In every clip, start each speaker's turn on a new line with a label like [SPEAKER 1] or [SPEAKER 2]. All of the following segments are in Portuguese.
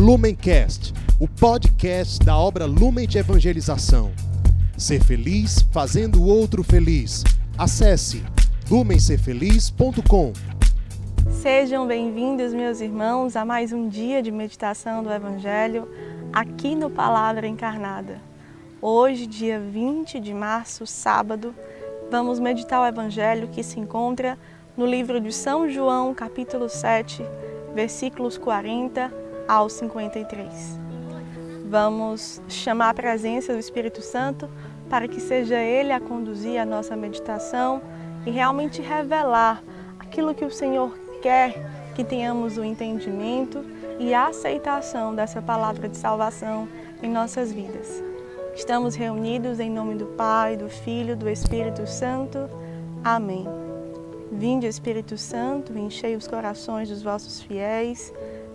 [SPEAKER 1] Lumencast, o podcast da obra Lumen de Evangelização. Ser feliz fazendo o outro feliz. Acesse lumencerfeliz.com.
[SPEAKER 2] Sejam bem-vindos, meus irmãos, a mais um dia de meditação do Evangelho aqui no Palavra Encarnada. Hoje, dia 20 de março, sábado, vamos meditar o Evangelho que se encontra no livro de São João, capítulo 7, versículos 40 ao 53. Vamos chamar a presença do Espírito Santo para que seja Ele a conduzir a nossa meditação e realmente revelar aquilo que o Senhor quer que tenhamos o entendimento e a aceitação dessa palavra de salvação em nossas vidas. Estamos reunidos em nome do Pai, do Filho, do Espírito Santo. Amém. Vinde, Espírito Santo, enchei os corações dos vossos fiéis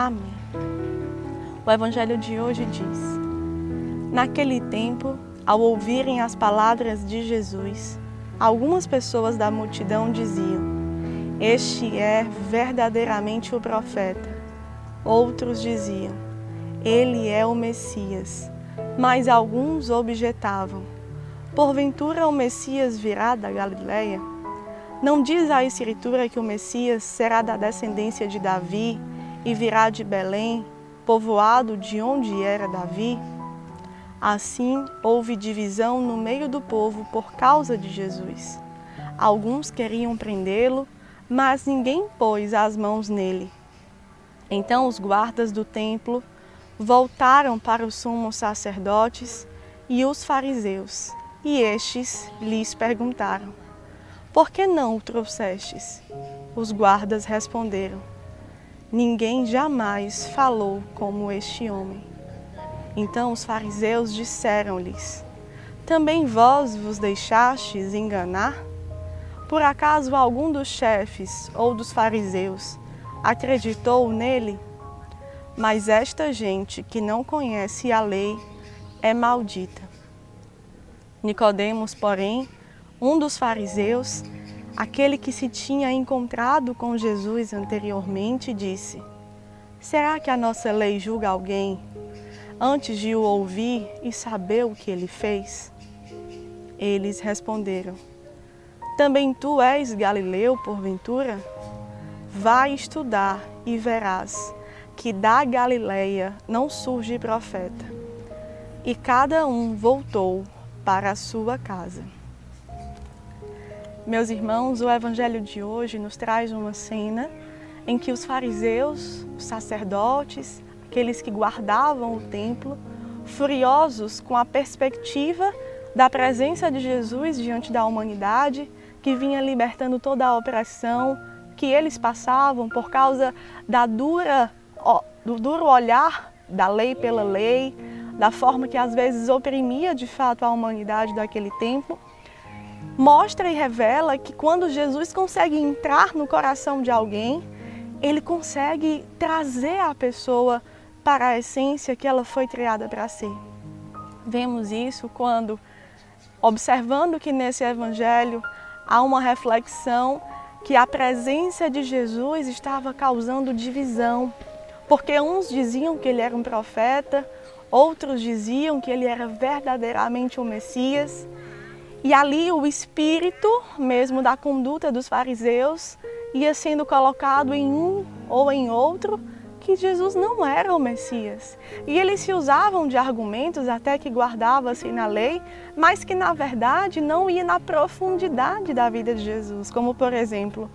[SPEAKER 2] Amém. O Evangelho de hoje diz: Naquele tempo, ao ouvirem as palavras de Jesus, algumas pessoas da multidão diziam: Este é verdadeiramente o profeta. Outros diziam: Ele é o Messias. Mas alguns objetavam: Porventura o Messias virá da Galiléia? Não diz a Escritura que o Messias será da descendência de Davi e virá de Belém, povoado de onde era Davi? Assim houve divisão no meio do povo por causa de Jesus. Alguns queriam prendê-lo, mas ninguém pôs as mãos nele. Então os guardas do templo voltaram para os sumos sacerdotes e os fariseus e estes lhes perguntaram: Por que não o trouxestes? Os guardas responderam: Ninguém jamais falou como este homem. Então os fariseus disseram-lhes: Também vós vos deixastes enganar? Por acaso algum dos chefes ou dos fariseus acreditou nele? Mas esta gente que não conhece a lei é maldita. Nicodemos, porém, um dos fariseus, aquele que se tinha encontrado com Jesus anteriormente, disse: Será que a nossa lei julga alguém antes de o ouvir e saber o que ele fez? Eles responderam: Também tu és Galileu, porventura? Vai estudar e verás que da Galileia não surge profeta. E cada um voltou para a sua casa. Meus irmãos, o evangelho de hoje nos traz uma cena em que os fariseus, os sacerdotes, aqueles que guardavam o templo, furiosos com a perspectiva da presença de Jesus diante da humanidade, que vinha libertando toda a opressão que eles passavam por causa da dura, do duro olhar da lei pela lei, da forma que às vezes oprimia de fato a humanidade daquele tempo, mostra e revela que quando Jesus consegue entrar no coração de alguém, ele consegue trazer a pessoa para a essência que ela foi criada para ser. Vemos isso quando, observando que nesse evangelho há uma reflexão que a presença de Jesus estava causando divisão, porque uns diziam que ele era um profeta, Outros diziam que ele era verdadeiramente o Messias. E ali o espírito mesmo da conduta dos fariseus ia sendo colocado em um ou em outro que Jesus não era o Messias. E eles se usavam de argumentos até que guardava-se na lei, mas que na verdade não ia na profundidade da vida de Jesus. Como por exemplo,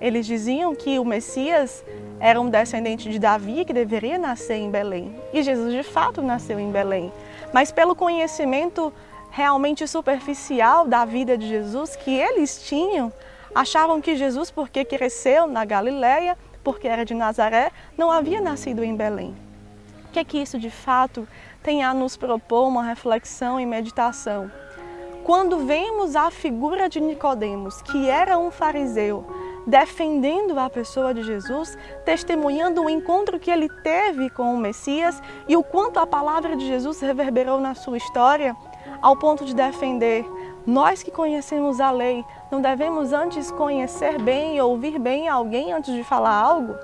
[SPEAKER 2] eles diziam que o Messias era um descendente de Davi que deveria nascer em Belém. E Jesus de fato nasceu em Belém. Mas pelo conhecimento realmente superficial da vida de Jesus que eles tinham, achavam que Jesus, porque cresceu na Galileia, porque era de Nazaré, não havia nascido em Belém. O que é que isso de fato tem a nos propor uma reflexão e meditação? Quando vemos a figura de Nicodemos, que era um fariseu, defendendo a pessoa de Jesus, testemunhando o encontro que ele teve com o Messias e o quanto a palavra de Jesus reverberou na sua história, ao ponto de defender. Nós que conhecemos a lei, não devemos antes conhecer bem e ouvir bem alguém antes de falar algo?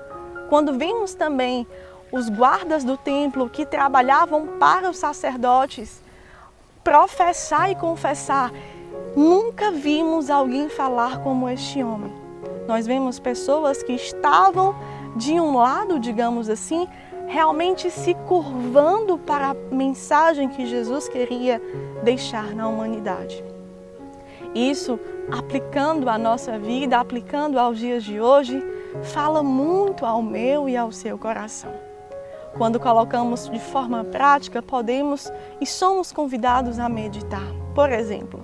[SPEAKER 2] Quando vimos também os guardas do templo que trabalhavam para os sacerdotes professar e confessar, nunca vimos alguém falar como este homem. Nós vemos pessoas que estavam de um lado, digamos assim, realmente se curvando para a mensagem que Jesus queria deixar na humanidade. Isso, aplicando à nossa vida, aplicando aos dias de hoje, fala muito ao meu e ao seu coração. Quando colocamos de forma prática, podemos e somos convidados a meditar. Por exemplo,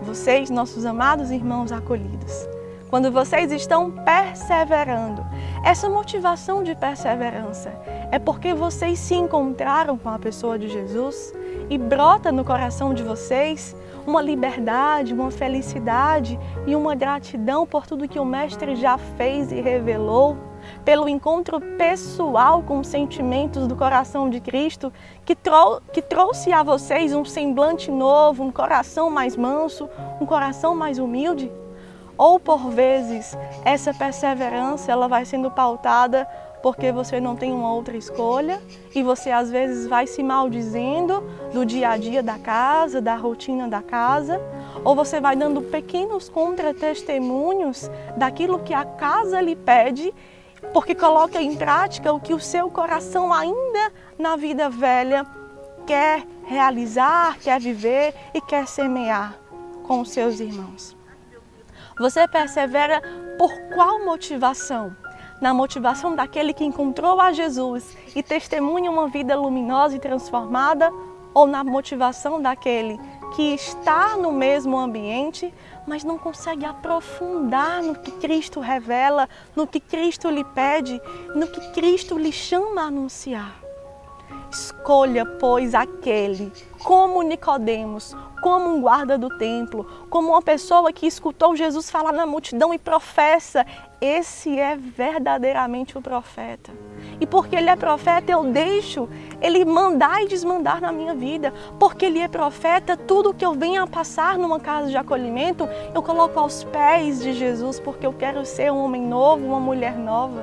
[SPEAKER 2] vocês, nossos amados irmãos acolhidos, quando vocês estão perseverando. Essa motivação de perseverança é porque vocês se encontraram com a pessoa de Jesus e brota no coração de vocês uma liberdade, uma felicidade e uma gratidão por tudo que o Mestre já fez e revelou, pelo encontro pessoal com os sentimentos do coração de Cristo, que, trou que trouxe a vocês um semblante novo, um coração mais manso, um coração mais humilde. Ou por vezes essa perseverança ela vai sendo pautada porque você não tem uma outra escolha e você às vezes vai se maldizendo do dia a dia da casa, da rotina da casa, ou você vai dando pequenos contra-testemunhos daquilo que a casa lhe pede, porque coloca em prática o que o seu coração ainda na vida velha quer realizar, quer viver e quer semear com os seus irmãos. Você persevera por qual motivação? Na motivação daquele que encontrou a Jesus e testemunha uma vida luminosa e transformada, ou na motivação daquele que está no mesmo ambiente, mas não consegue aprofundar no que Cristo revela, no que Cristo lhe pede, no que Cristo lhe chama a anunciar? Escolha, pois, aquele, como Nicodemos, como um guarda do templo, como uma pessoa que escutou Jesus falar na multidão e professa, esse é verdadeiramente o profeta. E porque ele é profeta, eu deixo ele mandar e desmandar na minha vida. Porque ele é profeta, tudo que eu venha a passar numa casa de acolhimento, eu coloco aos pés de Jesus, porque eu quero ser um homem novo, uma mulher nova.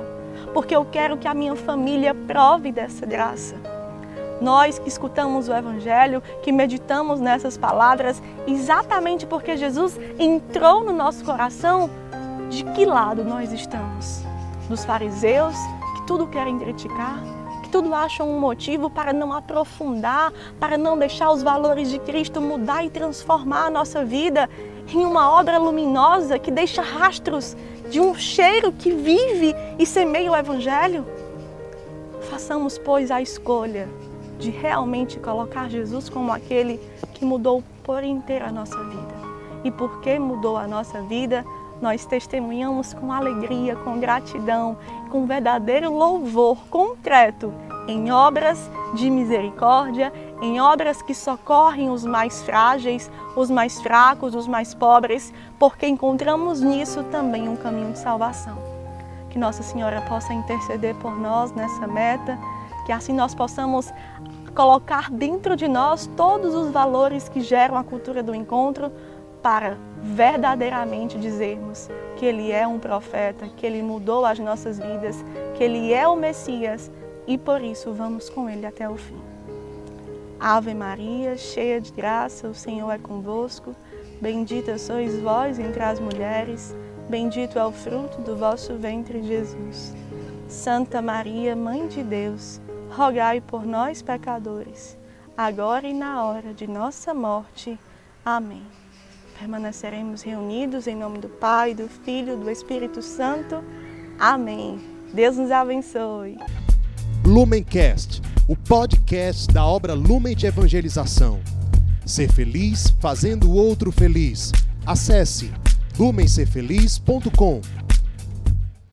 [SPEAKER 2] Porque eu quero que a minha família prove dessa graça. Nós que escutamos o Evangelho, que meditamos nessas palavras, exatamente porque Jesus entrou no nosso coração, de que lado nós estamos? Dos fariseus, que tudo querem criticar, que tudo acham um motivo para não aprofundar, para não deixar os valores de Cristo mudar e transformar a nossa vida em uma obra luminosa que deixa rastros de um cheiro que vive e semeia o Evangelho? Façamos, pois, a escolha de realmente colocar Jesus como aquele que mudou por inteiro a nossa vida. E porque mudou a nossa vida, nós testemunhamos com alegria, com gratidão, com verdadeiro louvor concreto em obras de misericórdia, em obras que socorrem os mais frágeis, os mais fracos, os mais pobres, porque encontramos nisso também um caminho de salvação. Que Nossa Senhora possa interceder por nós nessa meta, que assim nós possamos colocar dentro de nós todos os valores que geram a cultura do encontro para verdadeiramente dizermos que Ele é um profeta, que Ele mudou as nossas vidas, que Ele é o Messias e por isso vamos com Ele até o fim. Ave Maria, cheia de graça, o Senhor é convosco. Bendita sois vós entre as mulheres, bendito é o fruto do vosso ventre, Jesus. Santa Maria, Mãe de Deus, rogai por nós, pecadores, agora e na hora de nossa morte. Amém. Permaneceremos reunidos em nome do Pai, do Filho do Espírito Santo. Amém. Deus nos abençoe.
[SPEAKER 1] Lumencast, o podcast da obra Lumen de Evangelização. Ser feliz fazendo o outro feliz. Acesse lumencerfeliz.com.